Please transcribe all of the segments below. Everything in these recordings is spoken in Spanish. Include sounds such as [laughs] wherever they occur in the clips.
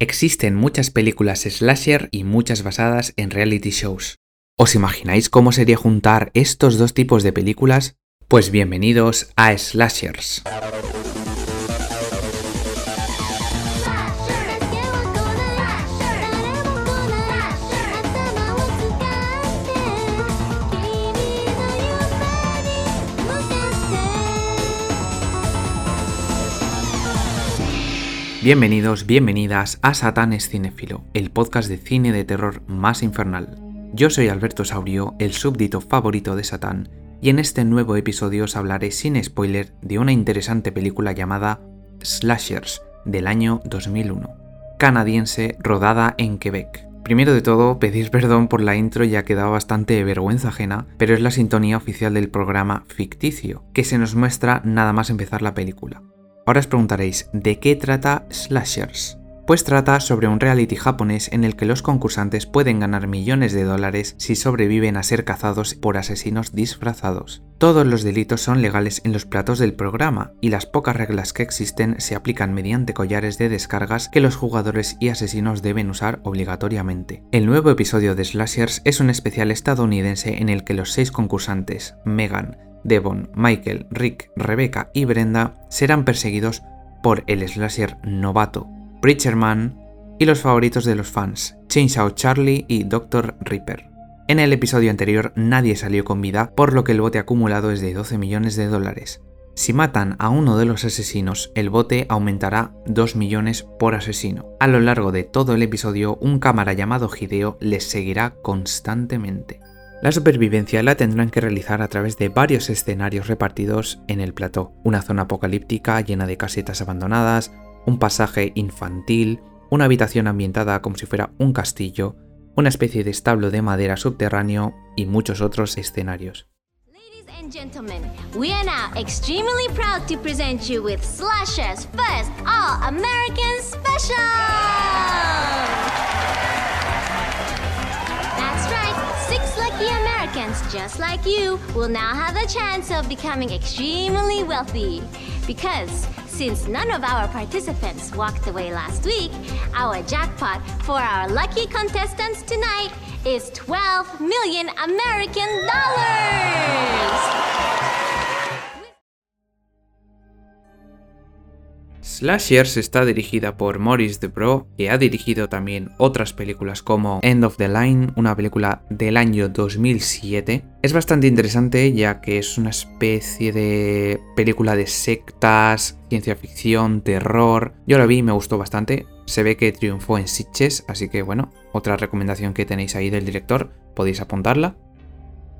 Existen muchas películas slasher y muchas basadas en reality shows. ¿Os imagináis cómo sería juntar estos dos tipos de películas? Pues bienvenidos a Slashers. Bienvenidos, bienvenidas a Satán es Cinefilo, el podcast de cine de terror más infernal. Yo soy Alberto Saurio, el súbdito favorito de Satán, y en este nuevo episodio os hablaré sin spoiler de una interesante película llamada Slashers, del año 2001, canadiense rodada en Quebec. Primero de todo, pedir [laughs] perdón por la intro ya que daba bastante vergüenza ajena, pero es la sintonía oficial del programa ficticio, que se nos muestra nada más empezar la película. Ahora os preguntaréis, ¿de qué trata Slashers? Pues trata sobre un reality japonés en el que los concursantes pueden ganar millones de dólares si sobreviven a ser cazados por asesinos disfrazados. Todos los delitos son legales en los platos del programa y las pocas reglas que existen se aplican mediante collares de descargas que los jugadores y asesinos deben usar obligatoriamente. El nuevo episodio de Slashers es un especial estadounidense en el que los seis concursantes, Megan, Devon, Michael, Rick, Rebecca y Brenda serán perseguidos por el slasher novato, Preacher Man y los favoritos de los fans, Chainsaw Charlie y Dr. Ripper. En el episodio anterior nadie salió con vida, por lo que el bote acumulado es de 12 millones de dólares. Si matan a uno de los asesinos, el bote aumentará 2 millones por asesino. A lo largo de todo el episodio, un cámara llamado Hideo les seguirá constantemente. La supervivencia la tendrán que realizar a través de varios escenarios repartidos en el plató, una zona apocalíptica llena de casetas abandonadas, un pasaje infantil, una habitación ambientada como si fuera un castillo, una especie de establo de madera subterráneo y muchos otros escenarios. gentlemen, we are now extremely proud to present you with Slashers First All American Special! Just like you will now have a chance of becoming extremely wealthy. Because since none of our participants walked away last week, our jackpot for our lucky contestants tonight is 12 million American dollars! Slashers está dirigida por Maurice Dubrow, que ha dirigido también otras películas como End of the Line, una película del año 2007. Es bastante interesante ya que es una especie de película de sectas, ciencia ficción, terror. Yo la vi y me gustó bastante. Se ve que triunfó en Sitches, así que bueno, otra recomendación que tenéis ahí del director, podéis apuntarla.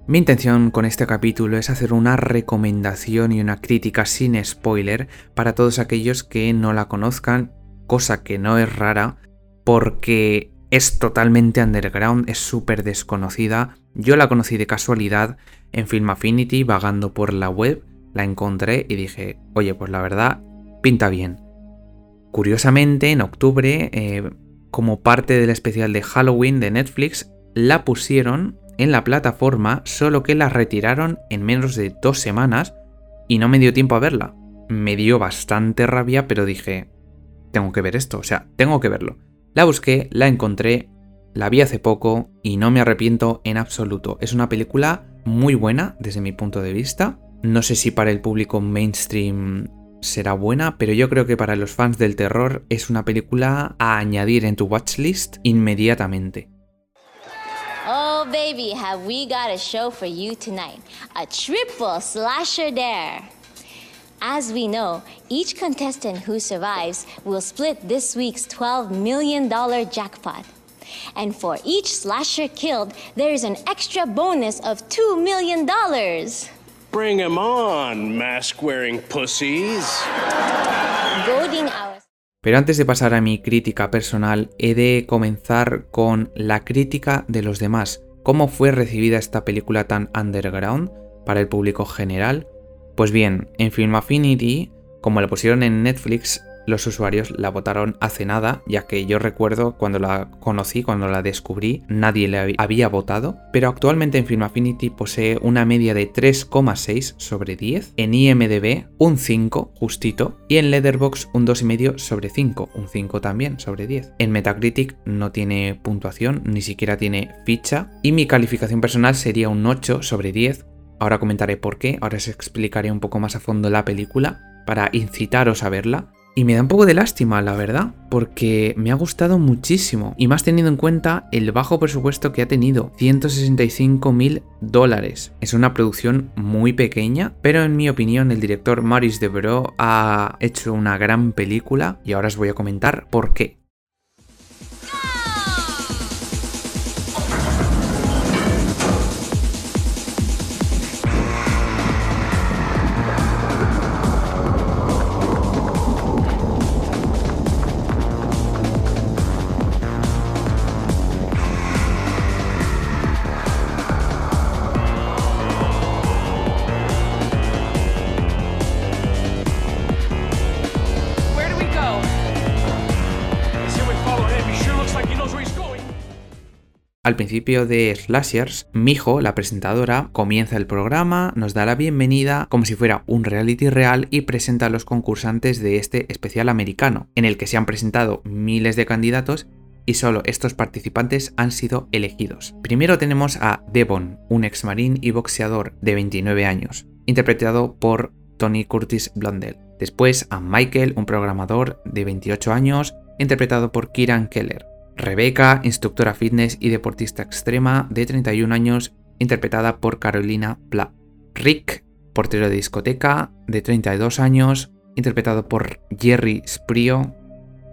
Mi intención con este capítulo es hacer una recomendación y una crítica sin spoiler para todos aquellos que no la conozcan, cosa que no es rara, porque es totalmente underground, es súper desconocida. Yo la conocí de casualidad en Film Affinity, vagando por la web, la encontré y dije, oye, pues la verdad, pinta bien. Curiosamente, en octubre, eh, como parte del especial de Halloween de Netflix, la pusieron en la plataforma, solo que la retiraron en menos de dos semanas y no me dio tiempo a verla. Me dio bastante rabia, pero dije, tengo que ver esto, o sea, tengo que verlo. La busqué, la encontré, la vi hace poco y no me arrepiento en absoluto. Es una película muy buena desde mi punto de vista. No sé si para el público mainstream será buena, pero yo creo que para los fans del terror es una película a añadir en tu watchlist inmediatamente. Baby, have we got a show for you tonight. A triple slasher dare. As we know, each contestant who survives will split this week's $12 million jackpot. And for each slasher killed, there is an extra bonus of $2 million. Bring 'em on, mask wearing pussies. Goading our Pero antes de pasar a mi crítica personal, he de comenzar con la crítica de los demás. ¿Cómo fue recibida esta película tan underground para el público general? Pues bien, en Film Affinity, como la pusieron en Netflix, los usuarios la votaron hace nada, ya que yo recuerdo cuando la conocí, cuando la descubrí, nadie le había votado, pero actualmente en Film Affinity posee una media de 3,6 sobre 10, en IMDB un 5 justito y en Letterboxd un 2,5 sobre 5, un 5 también sobre 10. En Metacritic no tiene puntuación, ni siquiera tiene ficha y mi calificación personal sería un 8 sobre 10. Ahora comentaré por qué, ahora os explicaré un poco más a fondo la película para incitaros a verla, y me da un poco de lástima, la verdad, porque me ha gustado muchísimo. Y más teniendo en cuenta el bajo presupuesto que ha tenido, 165 mil dólares. Es una producción muy pequeña, pero en mi opinión el director Maurice Devereaux ha hecho una gran película y ahora os voy a comentar por qué. Al principio de Slashers, Mijo, la presentadora, comienza el programa, nos da la bienvenida como si fuera un reality real y presenta a los concursantes de este especial americano, en el que se han presentado miles de candidatos y solo estos participantes han sido elegidos. Primero tenemos a Devon, un ex marín y boxeador de 29 años, interpretado por Tony Curtis Blondell. Después a Michael, un programador de 28 años, interpretado por Kieran Keller. Rebeca, instructora fitness y deportista extrema de 31 años, interpretada por Carolina Pla. Rick, portero de discoteca de 32 años, interpretado por Jerry Sprio.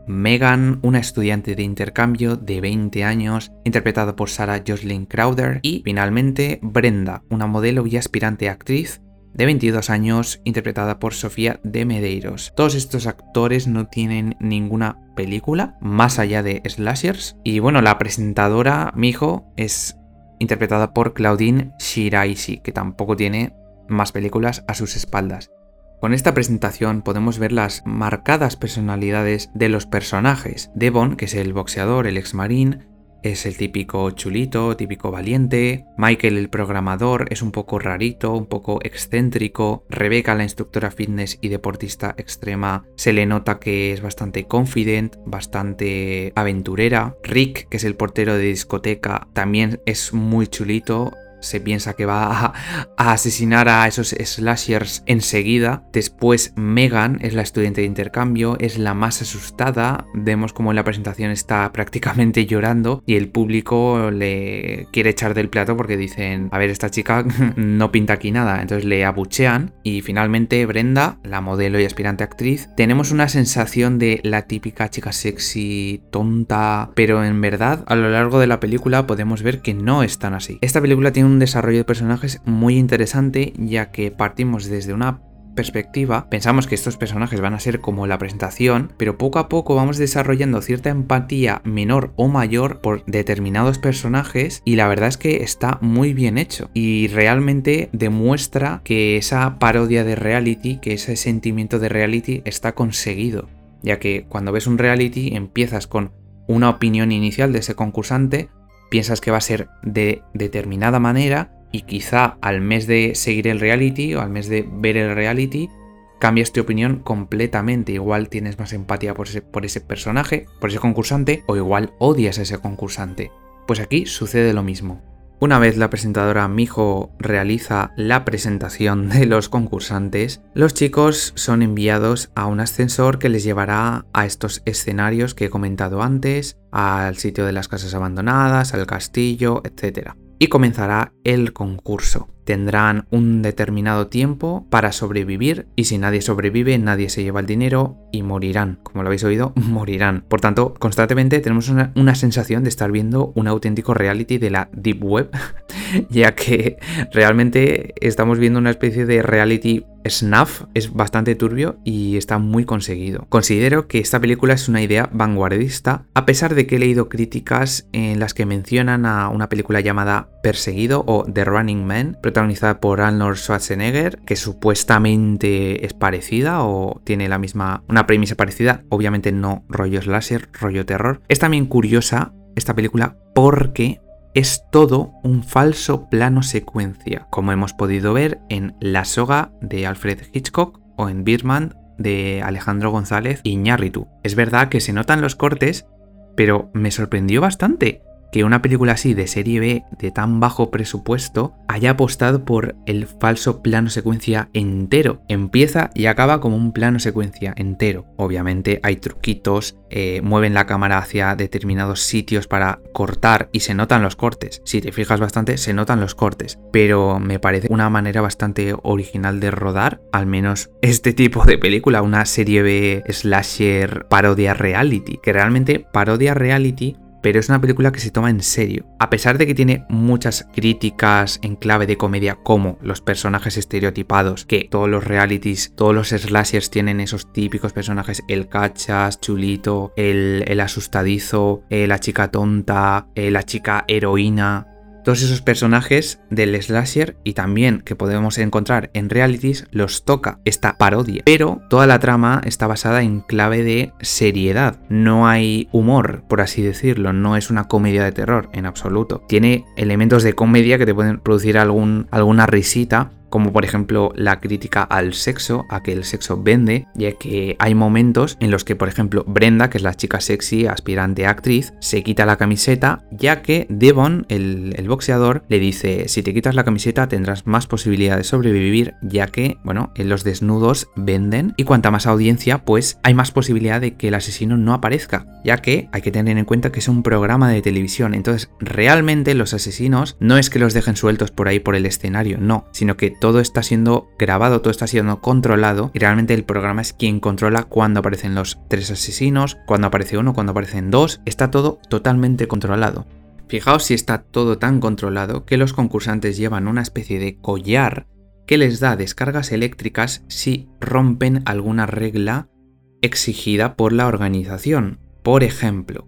Megan, una estudiante de intercambio de 20 años, interpretado por Sarah Jocelyn Crowder. Y finalmente Brenda, una modelo y aspirante actriz de 22 años, interpretada por Sofía de Medeiros. Todos estos actores no tienen ninguna película más allá de slashers. Y bueno, la presentadora, mi hijo, es interpretada por Claudine Shiraisi, que tampoco tiene más películas a sus espaldas. Con esta presentación podemos ver las marcadas personalidades de los personajes. Devon, que es el boxeador, el ex marín, es el típico chulito, típico valiente. Michael, el programador, es un poco rarito, un poco excéntrico. Rebecca, la instructora fitness y deportista extrema, se le nota que es bastante confident, bastante aventurera. Rick, que es el portero de discoteca, también es muy chulito, se piensa que va a, asesinar a esos slashers enseguida. Después Megan es la estudiante de intercambio, es la más asustada. Vemos como en la presentación está prácticamente llorando y el público le quiere echar del plato porque dicen, a ver, esta chica [laughs] no pinta aquí nada. Entonces le abuchean y finalmente Brenda, la modelo y aspirante actriz, tenemos una sensación de la típica chica sexy, tonta, pero en verdad a lo largo de la película podemos ver que no es tan así. Esta película tiene un desarrollo de personajes muy interesante ya que partimos desde una perspectiva, pensamos que estos personajes van a ser como la presentación, pero poco a poco vamos desarrollando cierta empatía menor o mayor por determinados personajes y la verdad es que está muy bien hecho. Y realmente demuestra que esa parodia de reality, que ese sentimiento de reality está conseguido, ya que cuando ves un reality empiezas con una opinión inicial de ese concursante, piensas que va a ser de determinada manera y quizá al mes de seguir el reality o al mes de ver el reality cambias tu opinión completamente. Igual tienes más empatía por ese, por ese personaje, por ese concursante o igual odias a ese concursante. Pues aquí sucede lo mismo. Una vez la presentadora Mijo realiza la presentación de los concursantes, los chicos son enviados a un ascensor que les llevará a estos escenarios que he comentado antes, al sitio de las casas abandonadas, al castillo, etc. Y comenzará el concurso tendrán un determinado tiempo para sobrevivir y si nadie sobrevive nadie se lleva el dinero y morirán. Como lo habéis oído, [laughs] morirán. Por tanto, constantemente tenemos una, una sensación de estar viendo un auténtico reality de la Deep Web, [laughs] ya que realmente estamos viendo una especie de reality snuff, es bastante turbio y está muy conseguido. Considero que esta película es una idea vanguardista, a pesar de que he leído críticas en las que mencionan a una película llamada Perseguido o The Running Man, protagonizada por Arnold Schwarzenegger, que supuestamente es parecida o tiene la misma, una premisa parecida, obviamente no rollo slasher, rollo terror. Es también curiosa esta película porque es todo un falso plano secuencia, como hemos podido ver en La soga de Alfred Hitchcock o en Birman de Alejandro González Iñárritu. Es verdad que se notan los cortes, pero me sorprendió bastante que una película así de serie B de tan bajo presupuesto haya apostado por el falso plano secuencia entero. Empieza y acaba como un plano secuencia entero. Obviamente hay truquitos, eh, mueven la cámara hacia determinados sitios para cortar y se notan los cortes. Si te fijas bastante, se notan los cortes. Pero me parece una manera bastante original de rodar, al menos este tipo de película, una serie B slasher parodia reality, que realmente parodia reality pero es una película que se toma en serio. A pesar de que tiene muchas críticas en clave de comedia, como los personajes estereotipados, que todos los realities, todos los slashers tienen esos típicos personajes, el cachas, chulito, el, el asustadizo, eh, la chica tonta, eh, la chica heroína, todos esos personajes del slasher y también que podemos encontrar en realities los toca esta parodia. Pero toda la trama está basada en clave de seriedad. No hay humor, por así decirlo. No es una comedia de terror en absoluto. Tiene elementos de comedia que te pueden producir alguna risita, como por ejemplo la crítica al sexo, a que el sexo vende, ya que hay momentos en los que, por ejemplo, Brenda, que es la chica sexy, aspirante actriz, se quita la camiseta, ya que Devon, el, el boxeador, le dice, si te quitas la camiseta tendrás más posibilidad de sobrevivir, ya que, bueno, en los desnudos venden y cuanta más audiencia, pues hay más posibilidad de que el asesino no aparezca, ya que hay que tener en cuenta que es un programa de televisión, entonces realmente los asesinos no es que los dejen sueltos por ahí por el escenario, no, sino que todo está siendo grabado, todo está siendo controlado y realmente el programa es quien controla cuando aparecen los tres asesinos, cuando aparece uno, cuando aparecen dos, está todo totalmente controlado. Fijaos si está todo tan controlado que los concursantes llevan una especie de collar que les da descargas eléctricas si rompen alguna regla exigida por la organización. Por ejemplo,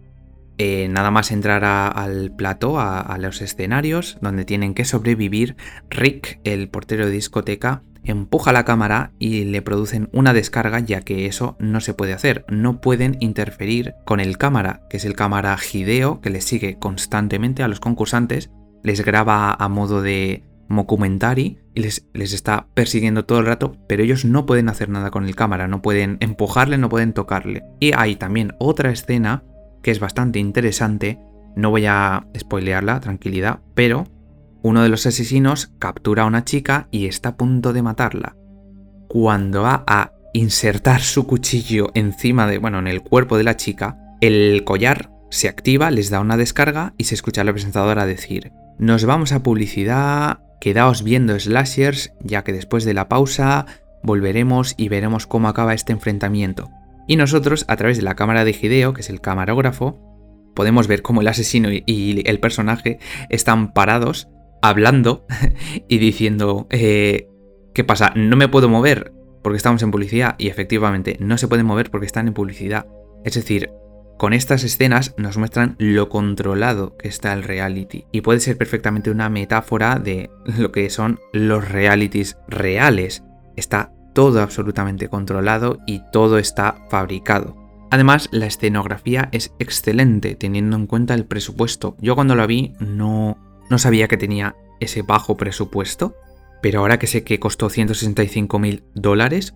eh, nada más entrar al plató, a, los escenarios donde tienen que sobrevivir, Rick, el portero de discoteca, empuja la cámara y le producen una descarga ya que eso no se puede hacer. No pueden interferir con el cámara, que es el cámara Hideo, que les sigue constantemente a los concursantes, les graba a modo de mocumentari y les, les, está persiguiendo todo el rato, pero ellos no pueden hacer nada con el cámara, no pueden empujarle, no pueden tocarle. Y hay también otra escena que es bastante interesante. No voy a spoilearla, tranquilidad, pero uno de los asesinos captura a una chica y está a punto de matarla. Cuando va a insertar su cuchillo encima de, bueno, en el cuerpo de la chica, el collar se activa, les da una descarga y se escucha a la presentadora decir, nos vamos a publicidad, quedaos viendo slashers, ya que después de la pausa volveremos y veremos cómo acaba este enfrentamiento. Y nosotros, a través de la cámara de Hideo, que es el camarógrafo, podemos ver cómo el asesino y el personaje están parados, hablando [laughs] y diciendo, eh, ¿qué pasa? No me puedo mover porque estamos en publicidad y efectivamente no se pueden mover porque están en publicidad. Es decir, con estas escenas nos muestran lo controlado que está el reality y puede ser perfectamente una metáfora de lo que son los realities reales. Está todo absolutamente controlado y todo está fabricado. Además, la escenografía es excelente teniendo en cuenta el presupuesto. Yo cuando la vi no, no sabía que tenía ese bajo presupuesto, pero ahora que sé que costó 165 mil dólares,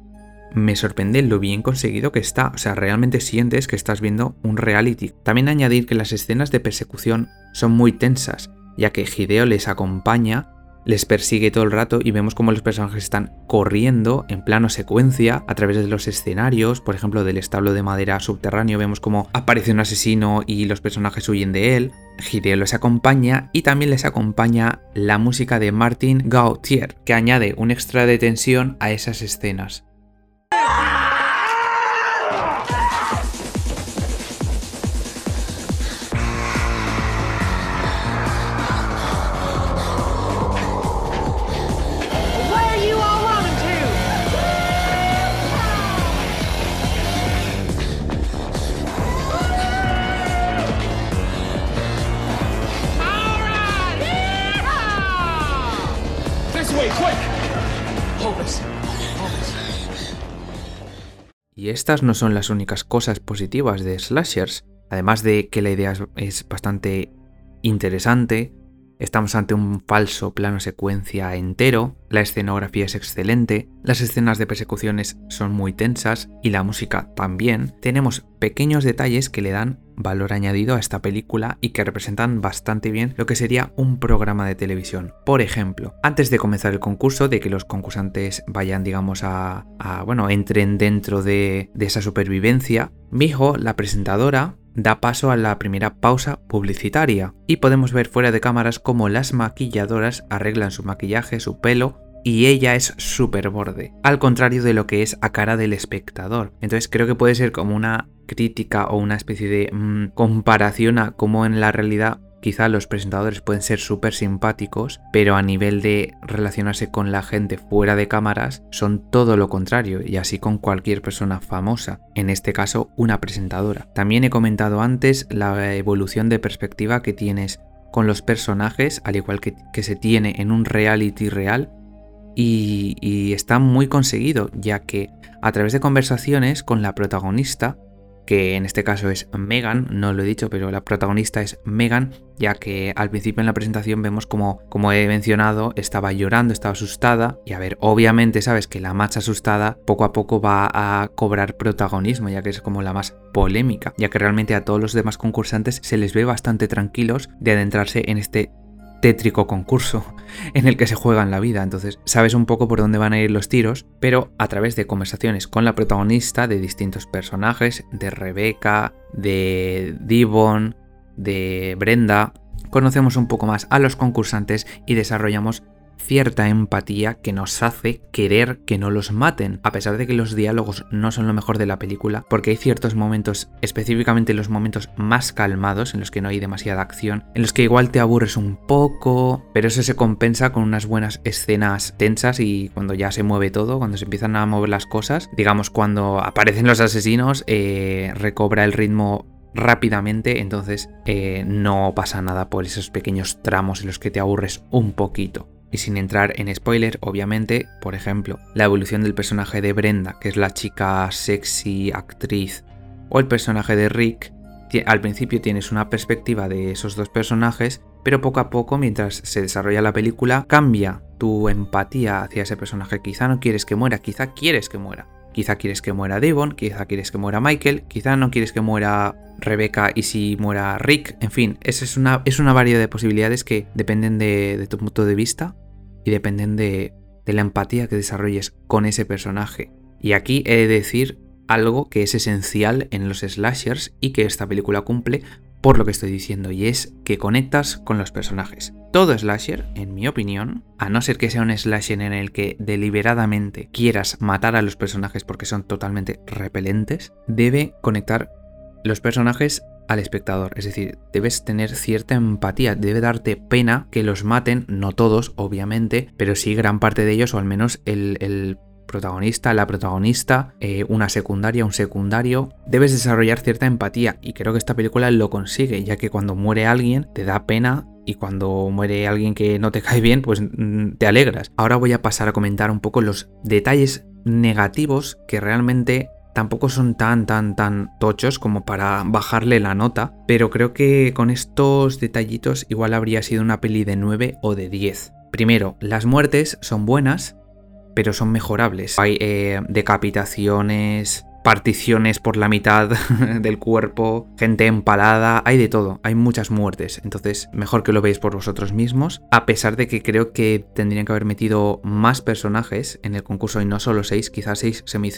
me sorprende lo bien conseguido que está. O sea, realmente sientes que estás viendo un reality. También añadir que las escenas de persecución son muy tensas, ya que Hideo les acompaña les persigue todo el rato y vemos cómo los personajes están corriendo en plano secuencia a través de los escenarios, por ejemplo del establo de madera subterráneo vemos cómo aparece un asesino y los personajes huyen de él, Hideo les acompaña y también les acompaña la música de Martin Gautier, que añade un extra de tensión a esas escenas. Estas no son las únicas cosas positivas de slashers, además de que la idea es bastante interesante, Estamos ante un falso plano secuencia entero, la escenografía es excelente, las escenas de persecuciones son muy tensas y la música también. Tenemos pequeños detalles que le dan valor añadido a esta película y que representan bastante bien lo que sería un programa de televisión. Por ejemplo, antes de comenzar el concurso, de que los concursantes vayan, digamos, a, bueno, entren dentro de, de esa supervivencia, Mijo, la presentadora, da paso a la primera pausa publicitaria y podemos ver fuera de cámaras cómo las maquilladoras arreglan su maquillaje, su pelo y ella es súper borde, al contrario de lo que es a cara del espectador. Entonces creo que puede ser como una crítica o una especie de mm, comparación a cómo en la realidad Quizá los presentadores pueden ser súper simpáticos, pero a nivel de relacionarse con la gente fuera de cámaras son todo lo contrario, y así con cualquier persona famosa, en este caso una presentadora. También he comentado antes la evolución de perspectiva que tienes con los personajes, al igual que, se tiene en un reality real, y, y está muy conseguido, ya que a través de conversaciones con la protagonista, que en este caso es Megan, no lo he dicho, pero la protagonista es Megan, ya que al principio en la presentación vemos como, como he mencionado, estaba llorando, estaba asustada, y a ver, obviamente sabes que la match asustada poco a poco va a cobrar protagonismo, ya que es como la más polémica, ya que realmente a todos los demás concursantes se les ve bastante tranquilos de adentrarse en este tétrico concurso [laughs] en el que se juegan la vida. Entonces sabes un poco por dónde van a ir los tiros, pero a través de conversaciones con la protagonista de distintos personajes, de Rebeca, de Divon, de Brenda, conocemos un poco más a los concursantes y desarrollamos cierta empatía que nos hace querer que no los maten, a pesar de que los diálogos no son lo mejor de la película, porque hay ciertos momentos, específicamente los momentos más calmados, en los que no hay demasiada acción, en los que igual te aburres un poco, pero eso se compensa con unas buenas escenas tensas y cuando ya se mueve todo, cuando se empiezan a mover las cosas, digamos cuando aparecen los asesinos, eh, recobra el ritmo rápidamente, entonces eh, no pasa nada por esos pequeños tramos en los que te aburres un poquito. Y sin entrar en spoiler, obviamente, por ejemplo, la evolución del personaje de Brenda, que es la chica sexy actriz, o el personaje de Rick, al principio tienes una perspectiva de esos dos personajes, pero poco a poco, mientras se desarrolla la película, cambia tu empatía hacia ese personaje. Quizá no quieres que muera, quizá quieres que muera. Quizá quieres que muera Devon, quizá quieres que muera Michael, quizá no quieres que muera Rebecca y si muera Rick. En fin, esa es una, es una variedad de posibilidades que dependen de, tu punto de vista y dependen de, de la empatía que desarrolles con ese personaje. Y aquí he de decir algo que es esencial en los slashers y que esta película cumple por lo que estoy diciendo, y es que conectas con los personajes. Todo slasher, en mi opinión, a no ser que sea un slasher en el que deliberadamente quieras matar a los personajes porque son totalmente repelentes, debe conectar los personajes al espectador. Es decir, debes tener cierta empatía, debe darte pena que los maten, no todos, obviamente, pero sí gran parte de ellos, o al menos el, el protagonista, la protagonista, eh, una secundaria, un secundario, debes desarrollar cierta empatía y creo que esta película lo consigue, ya que cuando muere alguien te da pena y cuando muere alguien que no te cae bien, pues mm, te alegras. Ahora voy a pasar a comentar un poco los detalles negativos que realmente tampoco son tan tan tan tochos como para bajarle la nota, pero creo que con estos detallitos igual habría sido una peli de 9 o de 10. Primero, las muertes son buenas, pero son mejorables. Hay eh, decapitaciones, particiones por la mitad [laughs] del cuerpo, gente empalada, hay de todo, hay muchas muertes, entonces mejor que lo veáis por vosotros mismos, a pesar de que creo que tendrían que haber metido más personajes en el concurso y no solo seis, quizás seis se me,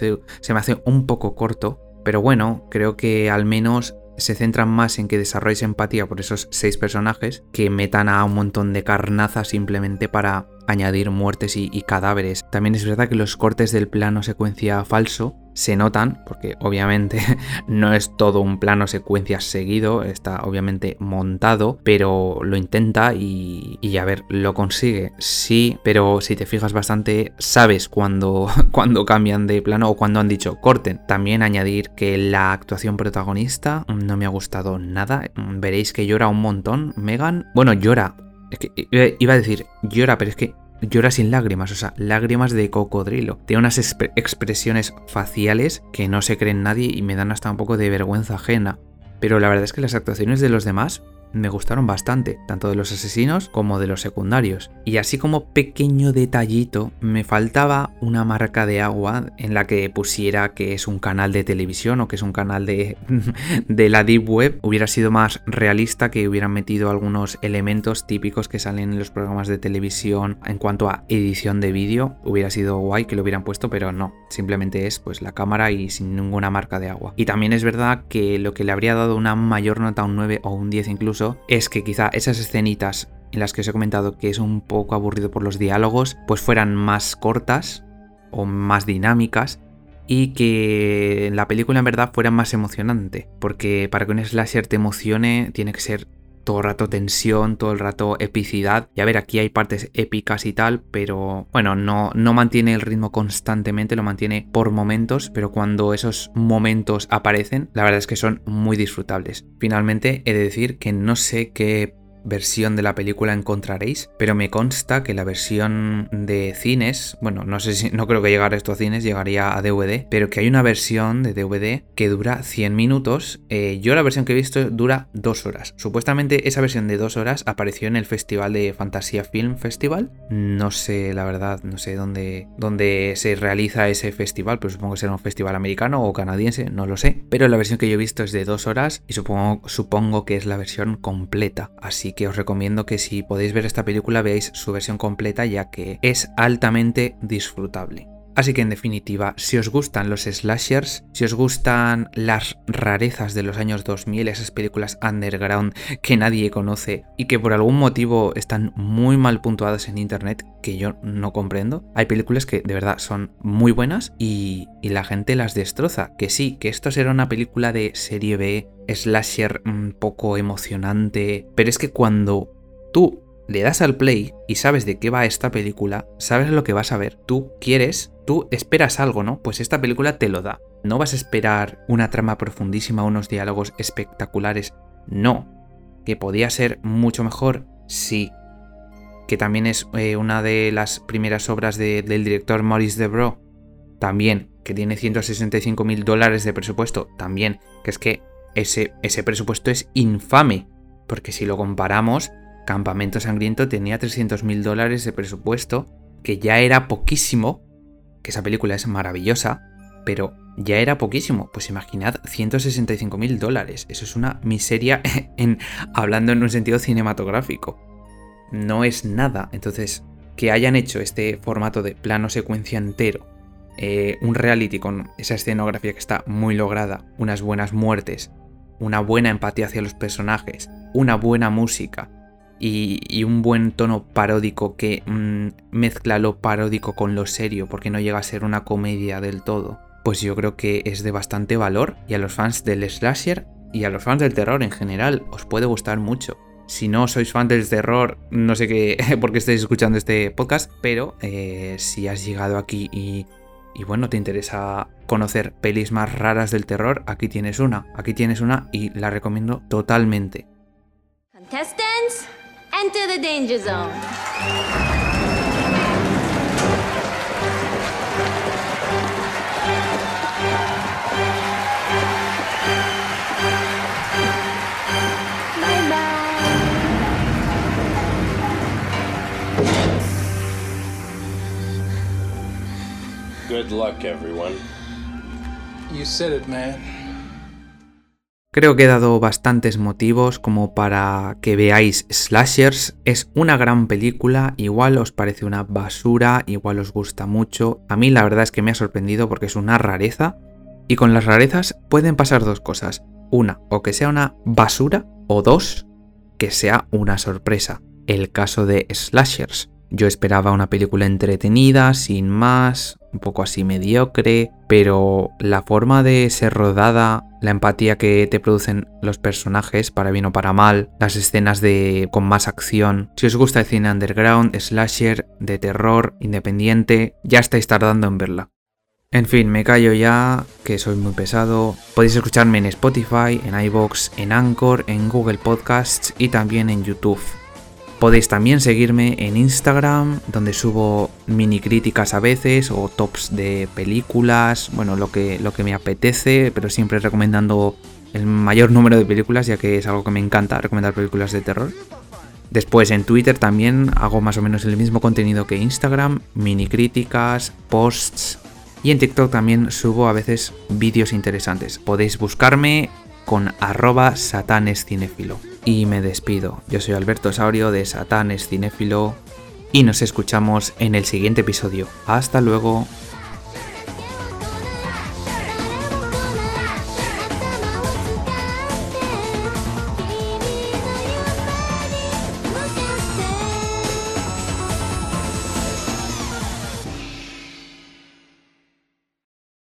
hace un poco corto, pero bueno, creo que al menos se centran más en que desarrolléis empatía por esos seis personajes que metan a un montón de carnaza simplemente para añadir muertes y, cadáveres. También es verdad que los cortes del plano secuencia falso se notan, porque obviamente [laughs] no es todo un plano secuencia seguido, está obviamente montado, pero lo intenta y, y a ver, lo consigue. Sí, pero si te fijas bastante, sabes cuando, [laughs] cuando cambian de plano o cuando han dicho corten. También añadir que la actuación protagonista no me ha gustado nada. Veréis que llora un montón. Megan, bueno, llora es que iba a decir llora, pero es que llora sin lágrimas, o sea, lágrimas de cocodrilo. Tiene unas expresiones faciales que no se creen nadie y me dan hasta un poco de vergüenza ajena. Pero la verdad es que las actuaciones de los demás me gustaron bastante, tanto de los asesinos como de los secundarios. Y así como pequeño detallito, me faltaba una marca de agua en la que pusiera que es un canal de televisión o que es un canal de, [laughs] de la Deep Web. Hubiera sido más realista que hubieran metido algunos elementos típicos que salen en los programas de televisión en cuanto a edición de vídeo. Hubiera sido guay que lo hubieran puesto, pero no. Simplemente es pues la cámara y sin ninguna marca de agua. Y también es verdad que lo que le habría dado una mayor nota, un 9 o un 10 incluso, es que quizá esas escenitas en las que os he comentado que es un poco aburrido por los diálogos, pues fueran más cortas o más dinámicas y que la película en verdad fuera más emocionante, porque para que un slasher te emocione tiene que ser todo el rato tensión, todo el rato epicidad. Y a ver, aquí hay partes épicas y tal, pero bueno, no, no mantiene el ritmo constantemente, lo mantiene por momentos, pero cuando esos momentos aparecen, la verdad es que son muy disfrutables. Finalmente, he de decir que no sé qué versión de la película encontraréis, pero me consta que la versión de cines, bueno, no sé si, [laughs] no creo que llegara a estos cines, llegaría a DVD, pero que hay una versión de DVD que dura 100 minutos. Eh, yo la versión que he visto dura 2 horas. Supuestamente esa versión de 2 horas apareció en el festival de Fantasía Film Festival. No sé, la verdad, no sé dónde, dónde se realiza ese festival, pero supongo que será un festival americano o canadiense, no lo sé. Pero la versión que yo he visto es de 2 horas y supongo, supongo que es la versión completa. Así que os recomiendo que si podéis ver esta película veáis su versión completa ya que es altamente disfrutable. Así que en definitiva, si os gustan los slashers, si os gustan las rarezas de los años 2000, esas películas underground que nadie conoce y que por algún motivo están muy mal puntuadas en internet, que yo no comprendo, hay películas que de verdad son muy buenas y, y la gente las destroza. Que sí, que esto será una película de serie B, slasher un poco emocionante, pero es que cuando tú le das al play y sabes de qué va esta película, sabes lo que vas a ver. Tú quieres, tú esperas algo, ¿no? Pues esta película te lo da. No vas a esperar una trama profundísima, unos diálogos espectaculares. No. Que podía ser mucho mejor, sí. Que también es eh, una de las primeras obras del director Maurice Debro. También. Que tiene 165 mil dólares de presupuesto. También. Que es que ese, ese presupuesto es infame. Porque si lo comparamos, Campamento Sangriento tenía 300 mil dólares de presupuesto, que ya era poquísimo, que esa película es maravillosa, pero ya era poquísimo. Pues imaginad 165 mil dólares. Eso es una miseria [laughs] en, hablando en un sentido cinematográfico. No es nada. Entonces, que hayan hecho este formato de plano secuencia entero, eh, un reality con esa escenografía que está muy lograda, unas buenas muertes, una buena empatía hacia los personajes, una buena música, y, un buen tono paródico que mm, mezcla lo paródico con lo serio, porque no llega a ser una comedia del todo, pues yo creo que es de bastante valor y a los fans del slasher y a los fans del terror en general os puede gustar mucho. Si no sois fans del terror, no sé qué, [laughs] por qué estáis escuchando este podcast, pero eh, si has llegado aquí y, y bueno, te interesa conocer pelis más raras del terror, aquí tienes una, aquí tienes una y la recomiendo totalmente. Contestants, Enter the danger zone. Good luck, everyone. You said it, man. Creo que he dado bastantes motivos como para que veáis Slashers. Es una gran película, igual os parece una basura, igual os gusta mucho. A mí la verdad es que me ha sorprendido porque es una rareza. Y con las rarezas pueden pasar dos cosas. Una, o que sea una basura, o dos, que sea una sorpresa. El caso de Slashers. Yo esperaba una película entretenida, sin más, un poco así mediocre, pero la forma de ser rodada, la empatía que te producen los personajes, para bien o para mal, las escenas de con más acción. Si os gusta el cine underground, slasher, de terror, independiente, ya estáis tardando en verla. En fin, me callo ya, que soy muy pesado. Podéis escucharme en Spotify, en iBox, en Anchor, en Google Podcasts y también en YouTube. Podéis también seguirme en Instagram, donde subo mini críticas a veces o tops de películas, bueno, lo que, lo que me apetece, pero siempre recomendando el mayor número de películas, ya que es algo que me encanta, recomendar películas de terror. Después en Twitter también hago más o menos el mismo contenido que Instagram, mini críticas, posts. Y en TikTok también subo a veces vídeos interesantes. Podéis buscarme con arroba satanescinefilo. Y me despido. Yo soy Alberto Saurio de Satanes Cinéfilo y nos escuchamos en el siguiente episodio. Hasta luego.